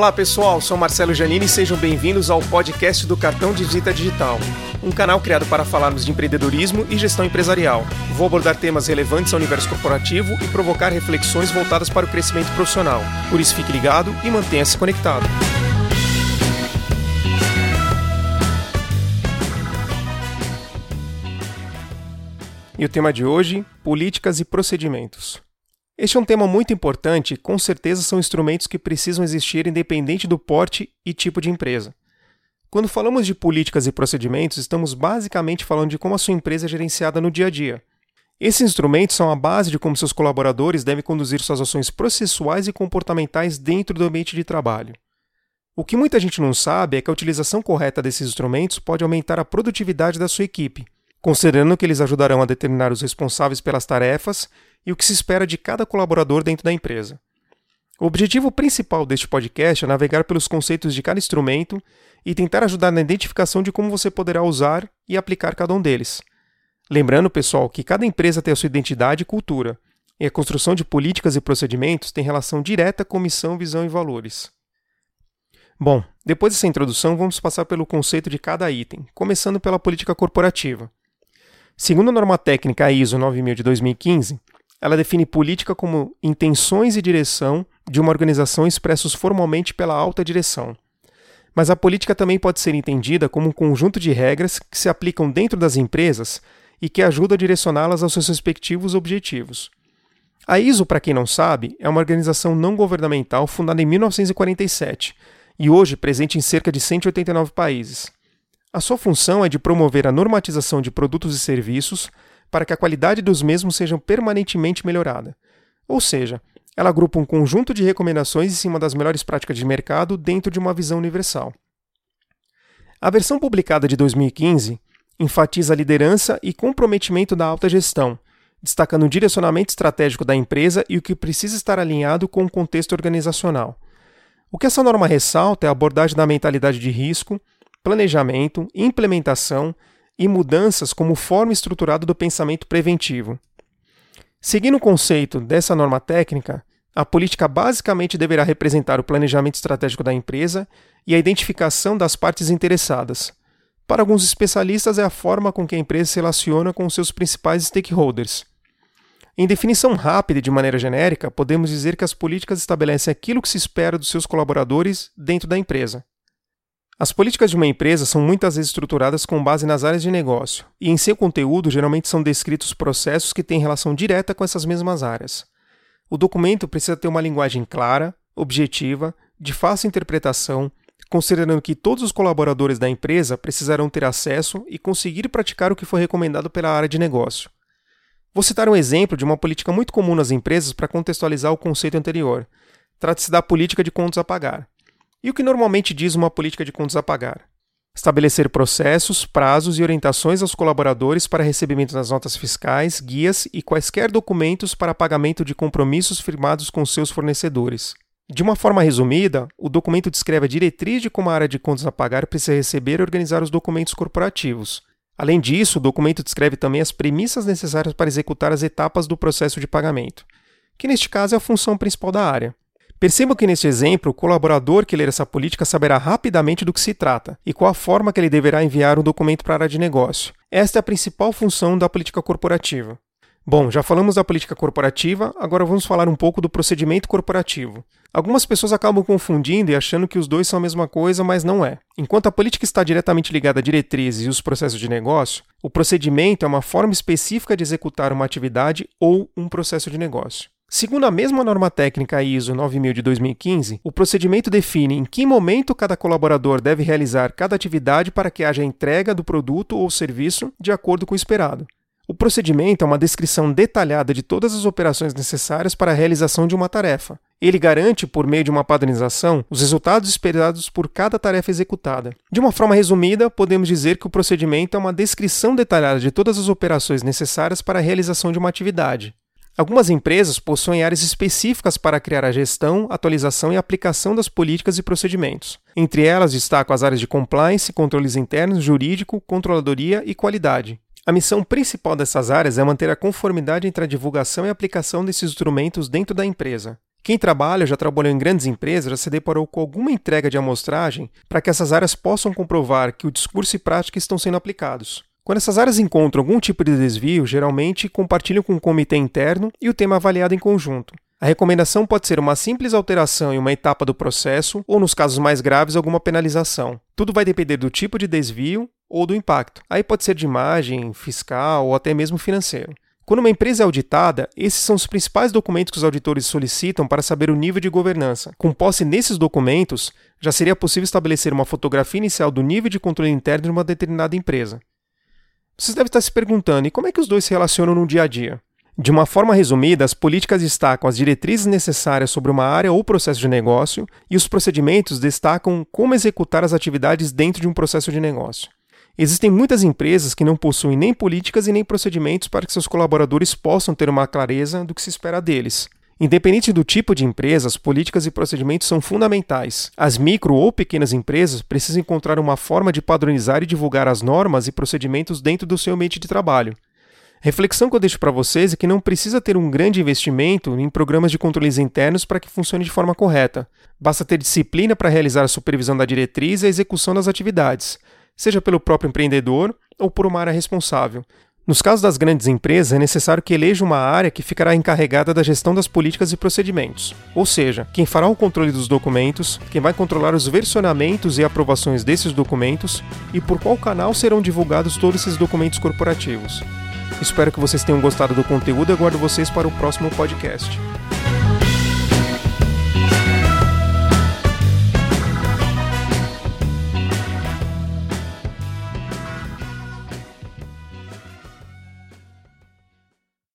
Olá pessoal, sou Marcelo Janini e sejam bem-vindos ao podcast do Cartão de Visita Digital, um canal criado para falarmos de empreendedorismo e gestão empresarial. Vou abordar temas relevantes ao universo corporativo e provocar reflexões voltadas para o crescimento profissional. Por isso fique ligado e mantenha-se conectado. E o tema de hoje: políticas e procedimentos. Este é um tema muito importante e com certeza são instrumentos que precisam existir independente do porte e tipo de empresa. Quando falamos de políticas e procedimentos, estamos basicamente falando de como a sua empresa é gerenciada no dia a dia. Esses instrumentos são a base de como seus colaboradores devem conduzir suas ações processuais e comportamentais dentro do ambiente de trabalho. O que muita gente não sabe é que a utilização correta desses instrumentos pode aumentar a produtividade da sua equipe, considerando que eles ajudarão a determinar os responsáveis pelas tarefas e o que se espera de cada colaborador dentro da empresa. O objetivo principal deste podcast é navegar pelos conceitos de cada instrumento e tentar ajudar na identificação de como você poderá usar e aplicar cada um deles. Lembrando, pessoal, que cada empresa tem a sua identidade e cultura, e a construção de políticas e procedimentos tem relação direta com missão, visão e valores. Bom, depois dessa introdução, vamos passar pelo conceito de cada item, começando pela política corporativa. Segundo a norma técnica ISO 9000 de 2015, ela define política como intenções e direção de uma organização expressos formalmente pela alta direção. Mas a política também pode ser entendida como um conjunto de regras que se aplicam dentro das empresas e que ajudam a direcioná-las aos seus respectivos objetivos. A ISO, para quem não sabe, é uma organização não governamental fundada em 1947 e hoje presente em cerca de 189 países. A sua função é de promover a normatização de produtos e serviços para que a qualidade dos mesmos seja permanentemente melhorada. Ou seja, ela agrupa um conjunto de recomendações em cima das melhores práticas de mercado dentro de uma visão universal. A versão publicada de 2015 enfatiza a liderança e comprometimento da alta gestão, destacando o direcionamento estratégico da empresa e o que precisa estar alinhado com o contexto organizacional. O que essa norma ressalta é a abordagem da mentalidade de risco, planejamento, implementação e mudanças como forma estruturada do pensamento preventivo. Seguindo o conceito dessa norma técnica, a política basicamente deverá representar o planejamento estratégico da empresa e a identificação das partes interessadas. Para alguns especialistas, é a forma com que a empresa se relaciona com seus principais stakeholders. Em definição rápida e de maneira genérica, podemos dizer que as políticas estabelecem aquilo que se espera dos seus colaboradores dentro da empresa. As políticas de uma empresa são muitas vezes estruturadas com base nas áreas de negócio, e em seu conteúdo geralmente são descritos processos que têm relação direta com essas mesmas áreas. O documento precisa ter uma linguagem clara, objetiva, de fácil interpretação, considerando que todos os colaboradores da empresa precisarão ter acesso e conseguir praticar o que foi recomendado pela área de negócio. Vou citar um exemplo de uma política muito comum nas empresas para contextualizar o conceito anterior. Trata-se da política de contas a pagar. E o que normalmente diz uma política de contas a pagar? Estabelecer processos, prazos e orientações aos colaboradores para recebimento das notas fiscais, guias e quaisquer documentos para pagamento de compromissos firmados com seus fornecedores. De uma forma resumida, o documento descreve a diretriz de como a área de contas a pagar precisa receber e organizar os documentos corporativos. Além disso, o documento descreve também as premissas necessárias para executar as etapas do processo de pagamento, que neste caso é a função principal da área. Perceba que neste exemplo, o colaborador que ler essa política saberá rapidamente do que se trata e qual a forma que ele deverá enviar um documento para a área de negócio. Esta é a principal função da política corporativa. Bom, já falamos da política corporativa, agora vamos falar um pouco do procedimento corporativo. Algumas pessoas acabam confundindo e achando que os dois são a mesma coisa, mas não é. Enquanto a política está diretamente ligada a diretrizes e os processos de negócio, o procedimento é uma forma específica de executar uma atividade ou um processo de negócio. Segundo a mesma norma técnica ISO 9000 de 2015, o procedimento define em que momento cada colaborador deve realizar cada atividade para que haja entrega do produto ou serviço de acordo com o esperado. O procedimento é uma descrição detalhada de todas as operações necessárias para a realização de uma tarefa. Ele garante, por meio de uma padronização, os resultados esperados por cada tarefa executada. De uma forma resumida, podemos dizer que o procedimento é uma descrição detalhada de todas as operações necessárias para a realização de uma atividade. Algumas empresas possuem áreas específicas para criar a gestão, atualização e aplicação das políticas e procedimentos. Entre elas destaco as áreas de compliance, controles internos, jurídico, controladoria e qualidade. A missão principal dessas áreas é manter a conformidade entre a divulgação e aplicação desses instrumentos dentro da empresa. Quem trabalha, já trabalhou em grandes empresas, já se deparou com alguma entrega de amostragem para que essas áreas possam comprovar que o discurso e prática estão sendo aplicados. Quando essas áreas encontram algum tipo de desvio, geralmente compartilham com o comitê interno e o tema avaliado em conjunto. A recomendação pode ser uma simples alteração em uma etapa do processo ou, nos casos mais graves, alguma penalização. Tudo vai depender do tipo de desvio ou do impacto. Aí pode ser de imagem, fiscal ou até mesmo financeiro. Quando uma empresa é auditada, esses são os principais documentos que os auditores solicitam para saber o nível de governança. Com posse nesses documentos, já seria possível estabelecer uma fotografia inicial do nível de controle interno de uma determinada empresa. Vocês devem estar se perguntando: e como é que os dois se relacionam no dia a dia? De uma forma resumida, as políticas destacam as diretrizes necessárias sobre uma área ou processo de negócio, e os procedimentos destacam como executar as atividades dentro de um processo de negócio. Existem muitas empresas que não possuem nem políticas e nem procedimentos para que seus colaboradores possam ter uma clareza do que se espera deles. Independente do tipo de empresa, as políticas e procedimentos são fundamentais. As micro ou pequenas empresas precisam encontrar uma forma de padronizar e divulgar as normas e procedimentos dentro do seu ambiente de trabalho. Reflexão que eu deixo para vocês é que não precisa ter um grande investimento em programas de controles internos para que funcione de forma correta. Basta ter disciplina para realizar a supervisão da diretriz e a execução das atividades seja pelo próprio empreendedor ou por uma área responsável. Nos casos das grandes empresas, é necessário que eleja uma área que ficará encarregada da gestão das políticas e procedimentos, ou seja, quem fará o controle dos documentos, quem vai controlar os versionamentos e aprovações desses documentos e por qual canal serão divulgados todos esses documentos corporativos. Espero que vocês tenham gostado do conteúdo e aguardo vocês para o próximo podcast.